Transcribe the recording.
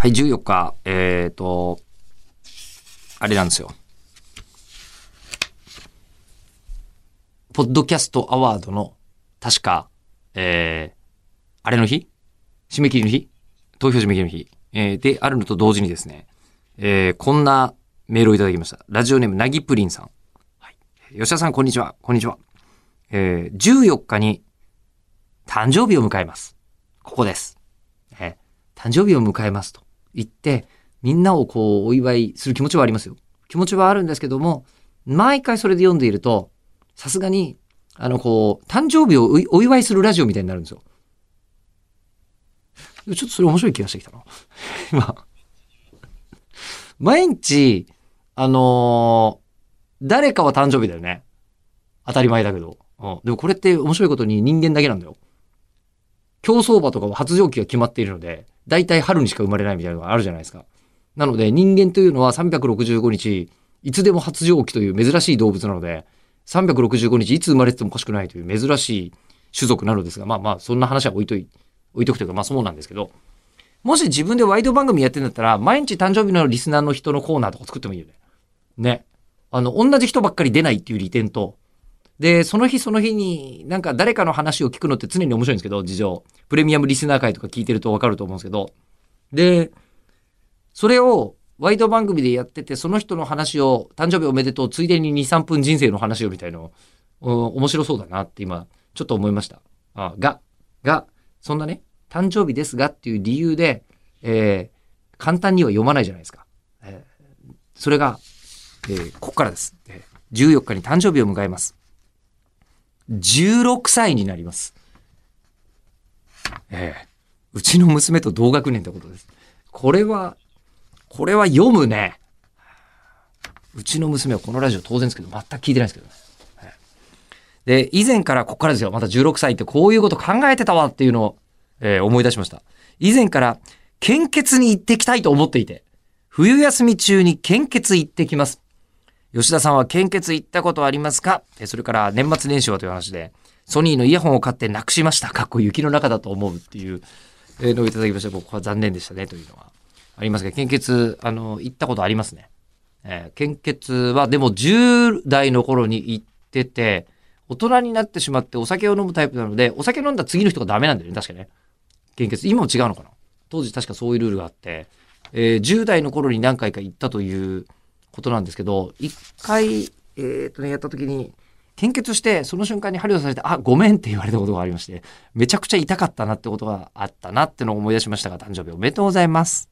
はい、14日、えっ、と、あれなんですよ。ポッドキャストアワードの、確か、えー、あれの日？締め切りの日？投票締め切りの日、えー、であるのと同時にですね、えー、こんなメールをいただきました。ラジオネーム、なぎプリンさん。はい。吉田さん、こんにちは。こんにちは。えー、14日に誕生日を迎えます。ここです。えー誕生日を迎えますと言って、みんなをこうお祝いする気持ちはありますよ。気持ちはあるんですけども、毎回それで読んでいると、さすがに、あの、こう、誕生日をおいお祝いするラジオみたいになるんですよ。ちょっとそれ面白い気がしてきたな。今。毎日、あのー誰かは誕生日だよね。当たり前だけど。うん。でもこれって面白いことに人間だけなんだよ。競走馬とかは発情期が決まっているので、大体春にしか生まれないみたいなのがあるじゃないですか。なので人間というのは365日、いつでも発情期という珍しい動物なので、365日いつ生まれててもおかしくないという珍しい種族なのですが、まあまあ、そんな話は置いとい、置いとくというか、まあそうなんですけど、もし自分でワイド番組やってんだったら、毎日誕生日のリスナーの人のコーナーとか作ってもいいよね。ね。あの、同じ人ばっかり出ないっていう利点と、で、その日その日になんか誰かの話を聞くのって常に面白いんですけど、事情。プレミアムリスナー会とか聞いてるとわかると思うんですけど。で、それをワイド番組でやってて、その人の話を、誕生日おめでとう、ついでに2、3分人生の話をみたいの、面白そうだなって今、ちょっと思いました。あが、が、そんなね、誕生日ですがっていう理由で、えー簡単には読まないじゃないですか。えーそれが、えーここからです。14日に誕生日を迎えます。16歳になります。ええうちの娘と同学年ってことです。これは、これは読むね。うちの娘はこのラジオ当然ですけど、全く聞いてないですけどね。で、以前から、ここからですよ。また16歳ってこういうこと考えてたわっていうのを、えー思い出しました。以前から、献血に行ってきたいと思っていて、冬休み中に献血行ってきます。吉田さんは献血行ったことありますか？えそれから年末年始はという話で、ソニーのイヤホンを買ってなくしました。かっこ雪の中だと思うっていうのをいただきました。僕は残念でしたねというのはありますが、献血、あの、行ったことありますね。えー献血はでも10代の頃に行ってて、大人になってしまってお酒を飲むタイプなので、お酒飲んだ次の人がダメなんだよね、確かね。献血。今も違うのかな？当時確かそういうルールがあって、えー10代の頃に何回か行ったということなんですけど、一回、えっ、とね、やった時に、献血して、その瞬間に針をされて、あ、ごめんって言われたことがありまして、めちゃくちゃ痛かったなってことがあったなってのを思い出しましたが、誕生日おめでとうございます。